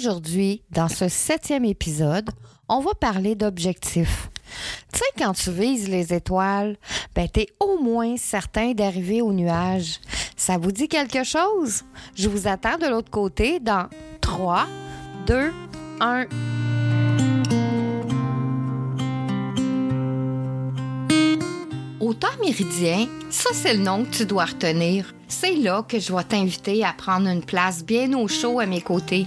Aujourd'hui, dans ce septième épisode, on va parler d'objectifs. Tu sais, quand tu vises les étoiles, ben t'es au moins certain d'arriver au nuage. Ça vous dit quelque chose? Je vous attends de l'autre côté dans 3, 2, 1. Au temps méridien, ça c'est le nom que tu dois retenir. C'est là que je vais t'inviter à prendre une place bien au chaud à mes côtés.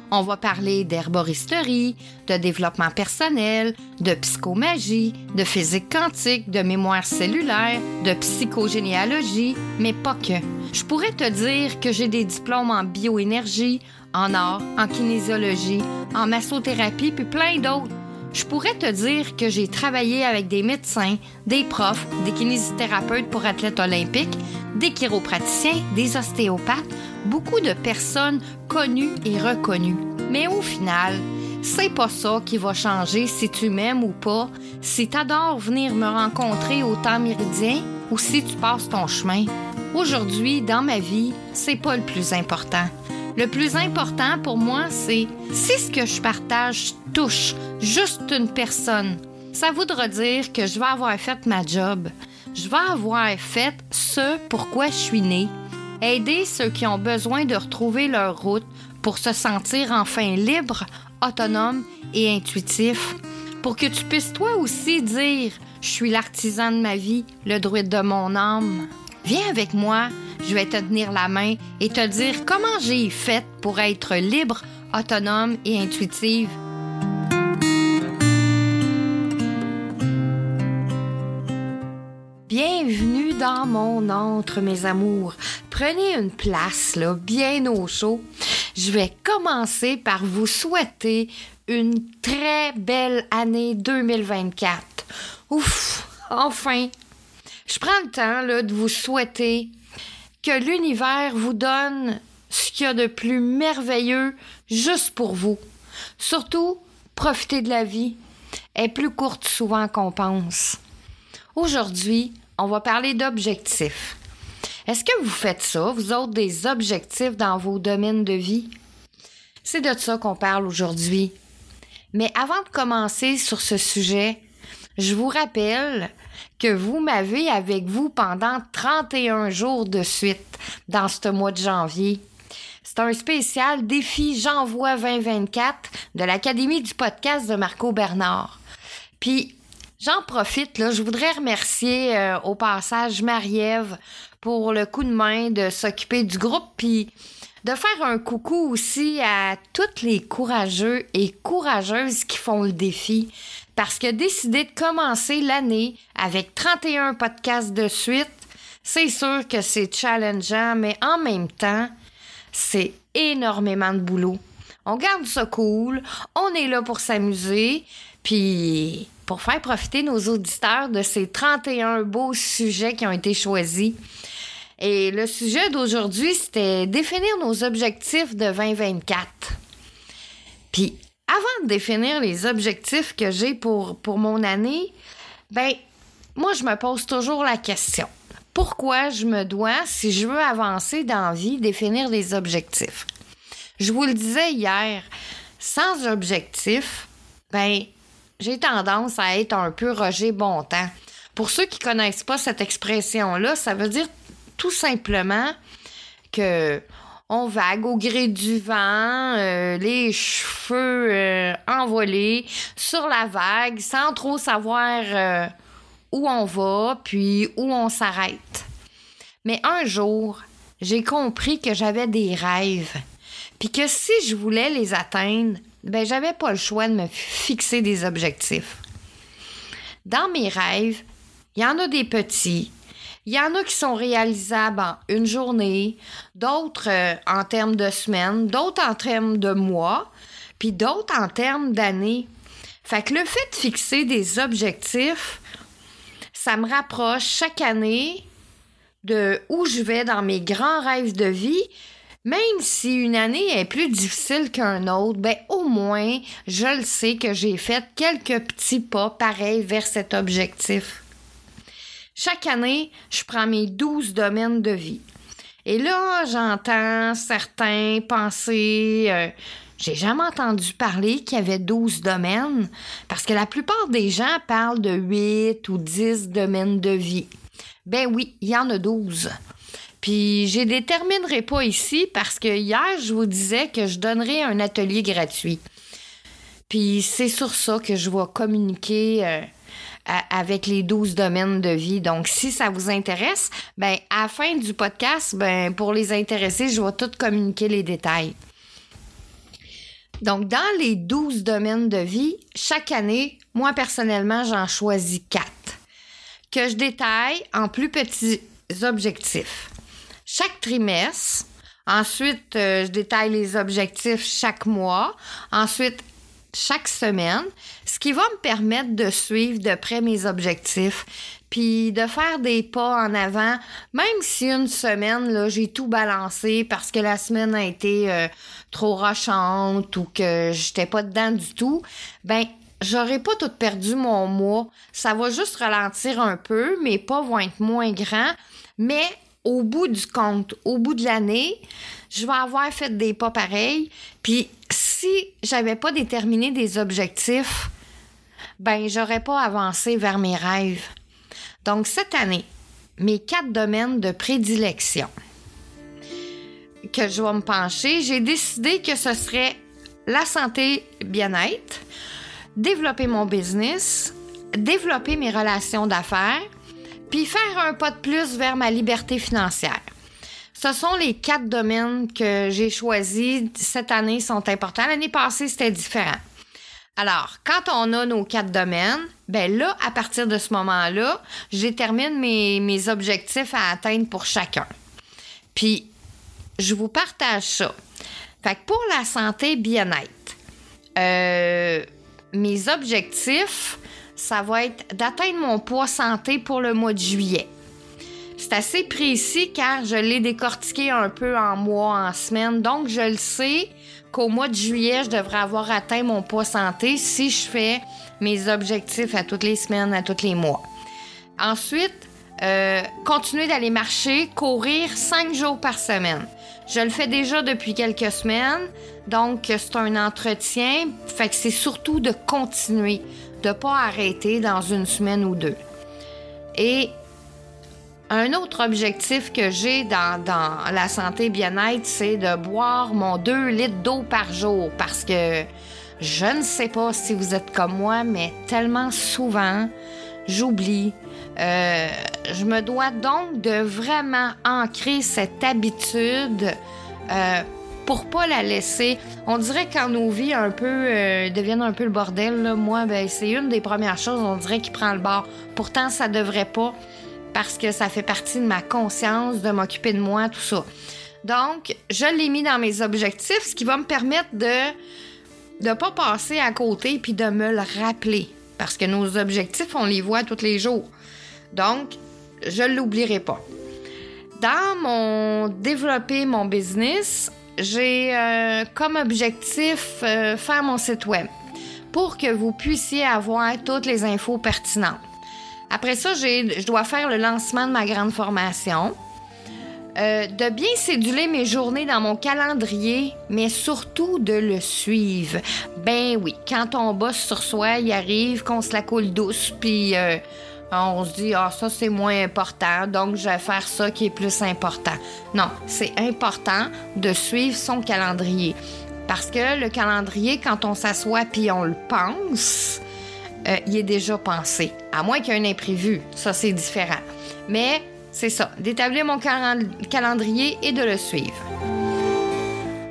on va parler d'herboristerie, de développement personnel, de psychomagie, de physique quantique, de mémoire cellulaire, de psychogénéalogie, mais pas que. Je pourrais te dire que j'ai des diplômes en bioénergie, en art, en kinésiologie, en massothérapie, puis plein d'autres. Je pourrais te dire que j'ai travaillé avec des médecins, des profs, des kinésithérapeutes pour athlètes olympiques, des chiropraticiens, des ostéopathes, beaucoup de personnes connues et reconnues. Mais au final, c'est pas ça qui va changer si tu m'aimes ou pas, si t'adores venir me rencontrer au temps méridien ou si tu passes ton chemin. Aujourd'hui, dans ma vie, c'est pas le plus important. Le plus important pour moi, c'est si ce que je partage touche juste une personne, ça voudra dire que je vais avoir fait ma job. Je vais avoir fait ce pourquoi je suis né. Aider ceux qui ont besoin de retrouver leur route pour se sentir enfin libre, autonome et intuitif. Pour que tu puisses toi aussi dire Je suis l'artisan de ma vie, le druide de mon âme. Viens avec moi, je vais te tenir la main et te dire comment j'ai fait pour être libre, autonome et intuitive. Bienvenue dans mon entre, mes amours. Prenez une place, là, bien au chaud. Je vais commencer par vous souhaiter une très belle année 2024. Ouf, enfin. Je prends le temps de vous souhaiter que l'univers vous donne ce qu'il y a de plus merveilleux juste pour vous. Surtout, profitez de la vie. Elle est plus courte souvent qu'on pense. Aujourd'hui, on va parler d'objectifs. Est-ce que vous faites ça, vous autres, des objectifs dans vos domaines de vie? C'est de ça qu'on parle aujourd'hui. Mais avant de commencer sur ce sujet, je vous rappelle que vous m'avez avec vous pendant 31 jours de suite dans ce mois de janvier. C'est un spécial défi J'envoie 2024 de l'Académie du podcast de Marco Bernard. Puis, j'en profite, je voudrais remercier euh, au passage Marie-Ève pour le coup de main de s'occuper du groupe, puis de faire un coucou aussi à toutes les courageux et courageuses qui font le défi parce que décider de commencer l'année avec 31 podcasts de suite, c'est sûr que c'est challengeant, mais en même temps, c'est énormément de boulot. On garde ça cool, on est là pour s'amuser, puis pour faire profiter nos auditeurs de ces 31 beaux sujets qui ont été choisis. Et le sujet d'aujourd'hui, c'était définir nos objectifs de 2024. Puis avant de définir les objectifs que j'ai pour, pour mon année, ben, moi, je me pose toujours la question. Pourquoi je me dois, si je veux avancer dans la vie, définir des objectifs? Je vous le disais hier, sans objectif, ben, j'ai tendance à être un peu Roger Bontemps. Pour ceux qui connaissent pas cette expression-là, ça veut dire tout simplement que on vague au gré du vent, euh, les cheveux euh, envolés sur la vague, sans trop savoir euh, où on va, puis où on s'arrête. Mais un jour, j'ai compris que j'avais des rêves, puis que si je voulais les atteindre, ben j'avais pas le choix de me fixer des objectifs. Dans mes rêves, il y en a des petits, il y en a qui sont réalisables en une journée, d'autres euh, en termes de semaines, d'autres en termes de mois, puis d'autres en termes d'années. Fait que le fait de fixer des objectifs, ça me rapproche chaque année de où je vais dans mes grands rêves de vie. Même si une année est plus difficile qu'un autre, ben au moins, je le sais que j'ai fait quelques petits pas pareils vers cet objectif. Chaque année, je prends mes douze domaines de vie. Et là, j'entends certains penser, euh, j'ai jamais entendu parler qu'il y avait 12 domaines, parce que la plupart des gens parlent de 8 ou 10 domaines de vie. Ben oui, il y en a 12. Puis je déterminerai pas ici parce que hier, je vous disais que je donnerais un atelier gratuit. Puis c'est sur ça que je vais communiquer euh, avec les 12 domaines de vie. Donc, si ça vous intéresse, ben, à la fin du podcast, ben, pour les intéressés, je vais tout communiquer les détails. Donc, dans les 12 domaines de vie, chaque année, moi, personnellement, j'en choisis quatre que je détaille en plus petits objectifs. Chaque trimestre, ensuite, euh, je détaille les objectifs chaque mois. Ensuite, chaque semaine, ce qui va me permettre de suivre de près mes objectifs, puis de faire des pas en avant, même si une semaine, là, j'ai tout balancé parce que la semaine a été euh, trop rochante ou que j'étais pas dedans du tout, ben j'aurais pas tout perdu mon mois. Ça va juste ralentir un peu, mes pas vont être moins grands, mais au bout du compte, au bout de l'année, je vais avoir fait des pas pareils. Puis si j'avais pas déterminé des objectifs, ben j'aurais pas avancé vers mes rêves. Donc cette année, mes quatre domaines de prédilection que je vais me pencher, j'ai décidé que ce serait la santé bien-être, développer mon business, développer mes relations d'affaires, puis faire un pas de plus vers ma liberté financière. Ce sont les quatre domaines que j'ai choisis cette année sont importants. L'année passée, c'était différent. Alors, quand on a nos quatre domaines, ben là, à partir de ce moment-là, je détermine mes, objectifs à atteindre pour chacun. Puis, je vous partage ça. Fait que pour la santé bien-être, euh, mes objectifs, ça va être d'atteindre mon poids santé pour le mois de juillet. Assez précis car je l'ai décortiqué un peu en mois, en semaine. Donc, je le sais qu'au mois de juillet, je devrais avoir atteint mon poids santé si je fais mes objectifs à toutes les semaines, à tous les mois. Ensuite, euh, continuer d'aller marcher, courir cinq jours par semaine. Je le fais déjà depuis quelques semaines, donc c'est un entretien, fait que c'est surtout de continuer, de pas arrêter dans une semaine ou deux. Et un autre objectif que j'ai dans, la santé bien-être, c'est de boire mon 2 litres d'eau par jour parce que je ne sais pas si vous êtes comme moi, mais tellement souvent, j'oublie. Euh, je me dois donc de vraiment ancrer cette habitude euh, pour pas la laisser. On dirait quand nos vies un peu euh, deviennent un peu le bordel, moi, ben, c'est une des premières choses, on dirait qui prend le bord. Pourtant, ça devrait pas parce que ça fait partie de ma conscience de m'occuper de moi, tout ça. Donc, je l'ai mis dans mes objectifs, ce qui va me permettre de ne pas passer à côté puis de me le rappeler. Parce que nos objectifs, on les voit tous les jours. Donc, je ne l'oublierai pas. Dans mon développer mon business, j'ai euh, comme objectif euh, faire mon site web pour que vous puissiez avoir toutes les infos pertinentes. Après ça, je dois faire le lancement de ma grande formation. Euh, de bien céduler mes journées dans mon calendrier, mais surtout de le suivre. Ben oui, quand on bosse sur soi, il arrive qu'on se la coule douce, puis on se dit, ah, ça c'est moins important, donc je vais faire ça qui est plus important. Non, c'est important de suivre son calendrier. Parce que le calendrier, quand on s'assoit puis on le pense, euh, il est déjà pensé. À moins qu'il y ait un imprévu. Ça, c'est différent. Mais c'est ça, d'établir mon calendrier et de le suivre.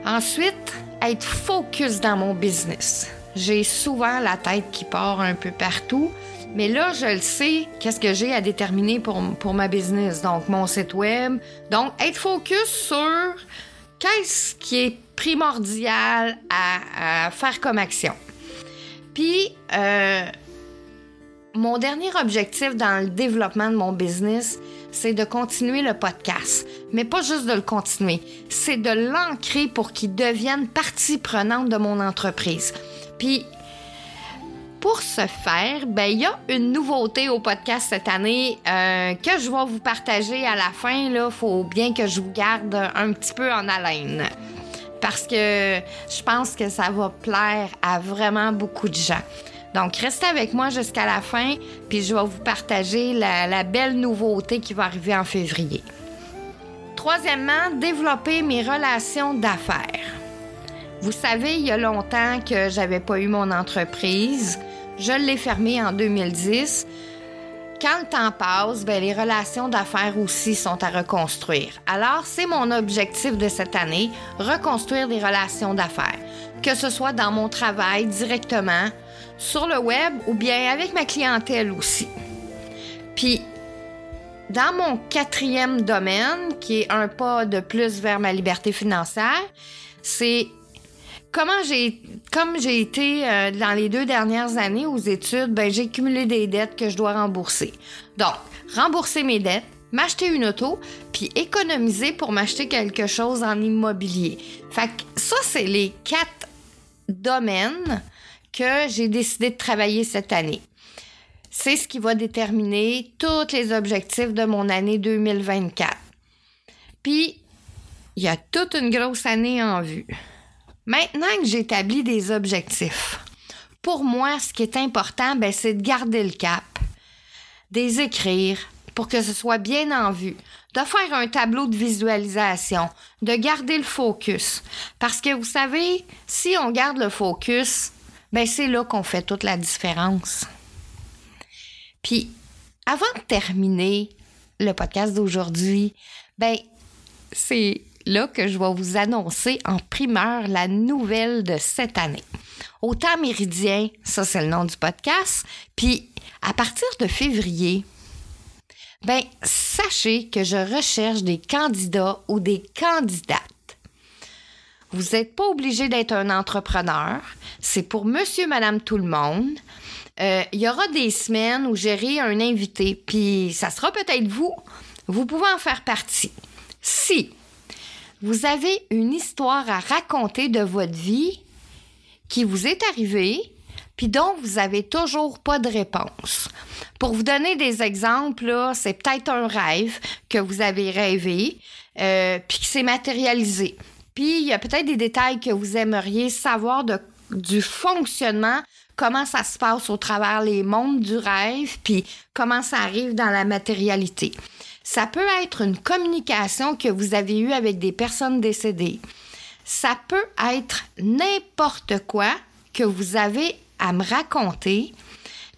Ensuite, être focus dans mon business. J'ai souvent la tête qui part un peu partout. Mais là, je le sais, qu'est-ce que j'ai à déterminer pour, pour ma business? Donc, mon site web. Donc, être focus sur qu'est-ce qui est primordial à, faire comme action. Puis, euh, mon dernier objectif dans le développement de mon business, c'est de continuer le podcast. Mais pas juste de le continuer, c'est de l'ancrer pour qu'il devienne partie prenante de mon entreprise. Puis, pour ce faire, ben il y a une nouveauté au podcast cette année euh, que je vais vous partager à la fin. Il faut bien que je vous garde un petit peu en haleine. Parce que je pense que ça va plaire à vraiment beaucoup de gens. Donc, restez avec moi jusqu'à la fin, puis je vais vous partager la, belle nouveauté qui va arriver en février. Troisièmement, développer mes relations d'affaires. Vous savez, il y a longtemps que j'avais pas eu mon entreprise. Je l'ai fermée en 2010. Quand le temps passe, ben, les relations d'affaires aussi sont à reconstruire. Alors, c'est mon objectif de cette année, reconstruire des relations d'affaires, que ce soit dans mon travail directement, sur le web ou bien avec ma clientèle aussi. Puis, dans mon quatrième domaine, qui est un pas de plus vers ma liberté financière, c'est comment j'ai comme j'ai été euh, dans les deux dernières années aux études, ben j'ai cumulé des dettes que je dois rembourser. Donc, rembourser mes dettes, m'acheter une auto, puis économiser pour m'acheter quelque chose en immobilier. Fait que ça c'est les quatre domaines que j'ai décidé de travailler cette année. C'est ce qui va déterminer tous les objectifs de mon année 2024. Puis, il y a toute une grosse année en vue. Maintenant que j'ai établi des objectifs, pour moi, ce qui est important, ben, c'est de garder le cap, des écrire pour que ce soit bien en vue, de faire un tableau de visualisation, de garder le focus. Parce que vous savez, si on garde le focus, ben c'est là qu'on fait toute la différence. Puis, avant de terminer le podcast d'aujourd'hui, ben c'est là que je vais vous annoncer en primeur la nouvelle de cette année. Au temps méridien, ça c'est le nom du podcast, puis à partir de février, ben sachez que je recherche des candidats ou des candidates vous n'êtes pas obligé d'être un entrepreneur. C'est pour monsieur, madame, tout le monde. Euh, il y aura des semaines où j'aurai un invité, puis ça sera peut-être vous. Vous pouvez en faire partie. Si vous avez une histoire à raconter de votre vie qui vous est arrivée, puis dont vous avez toujours pas de réponse. Pour vous donner des exemples, c'est peut-être un rêve que vous avez rêvé, euh, puis qui s'est matérialisé. Puis il y a peut-être des détails que vous aimeriez savoir du fonctionnement, comment ça se passe au travers les mondes du rêve, puis comment ça arrive dans la matérialité. Ça peut être une communication que vous avez eue avec des personnes décédées. Ça peut être n'importe quoi que vous avez à me raconter,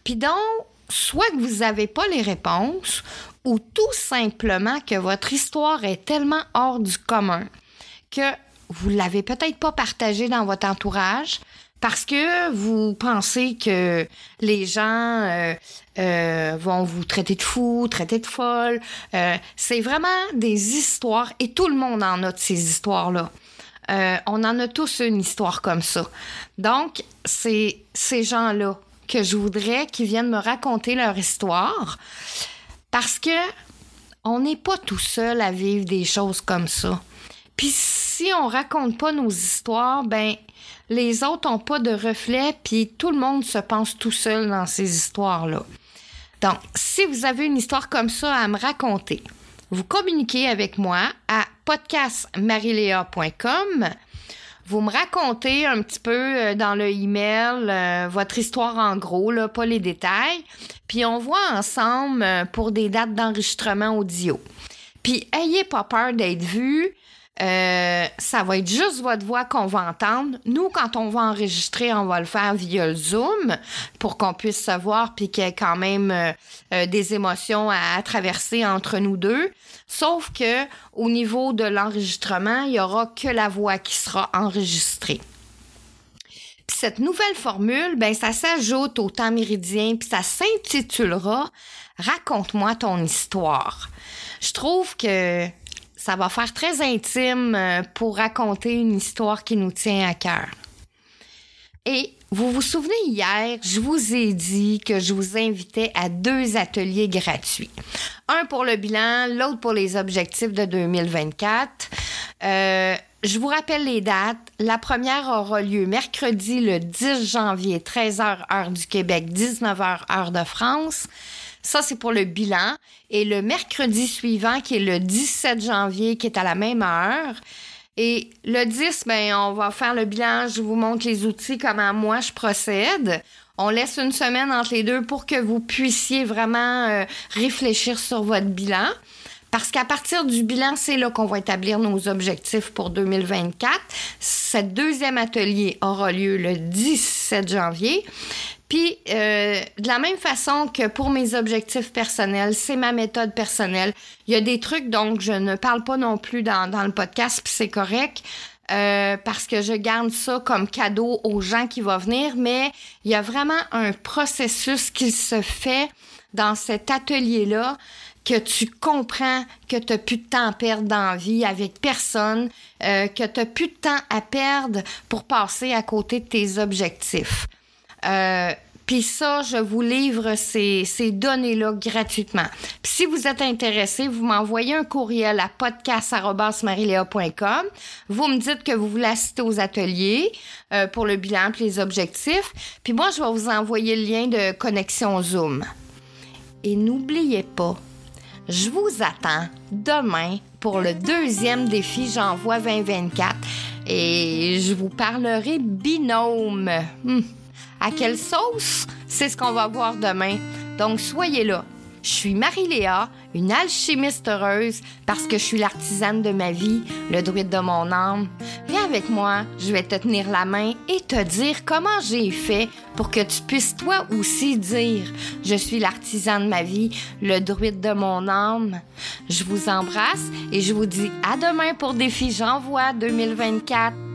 puis donc, soit que vous n'avez pas les réponses, ou tout simplement que votre histoire est tellement hors du commun que vous l'avez peut-être pas partagé dans votre entourage parce que vous pensez que les gens euh, euh, vont vous traiter de fou, traiter de folle. Euh, c'est vraiment des histoires et tout le monde en a de ces histoires-là. on en a tous une histoire comme ça. Donc, c'est ces gens-là que je voudrais qu'ils viennent me raconter leur histoire parce que on n'est pas tout seul à vivre des choses comme ça. Puis si on raconte pas nos histoires, ben les autres ont pas de reflet, puis tout le monde se pense tout seul dans ces histoires-là. Donc, si vous avez une histoire comme ça à me raconter, vous communiquez avec moi à podcastmarilea.com. Vous me racontez un petit peu euh, dans le email euh, votre histoire en gros, là, pas les détails. Puis on voit ensemble euh, pour des dates d'enregistrement audio. Puis ayez pas peur d'être vu. Euh, ça va être juste votre voix qu'on va entendre. Nous, quand on va enregistrer, on va le faire via le Zoom pour qu'on puisse se voir puis qu'il y ait quand même euh, euh, des émotions à, traverser entre nous deux. Sauf que au niveau de l'enregistrement, il y aura que la voix qui sera enregistrée. Cette nouvelle formule, ben ça s'ajoute au temps méridien puis ça s'intitulera Raconte-moi ton histoire. Je trouve que ça va faire très intime euh, pour raconter une histoire qui nous tient à cœur. Et vous vous souvenez, hier, je vous ai dit que je vous invitais à deux ateliers gratuits. Un pour le bilan, l'autre pour les objectifs de 2024. Euh, je vous rappelle les dates. La première aura lieu mercredi le 10 janvier, 13h heure du Québec, 19h heure de France. Ça, c'est pour le bilan. Et le mercredi suivant, qui est le 17 janvier, qui est à la même heure, et le 10, ben, on va faire le bilan. Je vous montre les outils, comment moi je procède. On laisse une semaine entre les deux pour que vous puissiez vraiment euh, réfléchir sur votre bilan. Parce qu'à partir du bilan, c'est là qu'on va établir nos objectifs pour 2024. Ce deuxième atelier aura lieu le 17 janvier. Puis, euh, de la même façon que pour mes objectifs personnels, c'est ma méthode personnelle. Il y a des trucs, donc, je ne parle pas non plus dans, le podcast, puis c'est correct. Euh, parce que je garde ça comme cadeau aux gens qui vont venir, mais il y a vraiment un processus qui se fait dans cet atelier-là que tu comprends que tu n'as plus de temps à perdre dans vie avec personne, euh, que tu n'as plus de temps à perdre pour passer à côté de tes objectifs. Euh, puis ça, je vous livre ces, données-là gratuitement. Puis si vous êtes intéressé, vous m'envoyez un courriel à podcast.marilea.com. Vous me dites que vous voulez assister aux ateliers euh, pour le bilan et les objectifs. Puis moi, je vais vous envoyer le lien de connexion Zoom. Et n'oubliez pas, je vous attends demain pour le deuxième défi J'envoie 2024 et je vous parlerai binôme. Hmm. À quelle sauce? C'est ce qu'on va voir demain. Donc, soyez là. Je suis Marie-Léa, une alchimiste heureuse parce que je suis l'artisane de ma vie, le druide de mon âme. Viens avec moi, je vais te tenir la main et te dire comment j'ai fait pour que tu puisses toi aussi dire Je suis l'artisan de ma vie, le druide de mon âme. Je vous embrasse et je vous dis à demain pour Défi J'envoie 2024.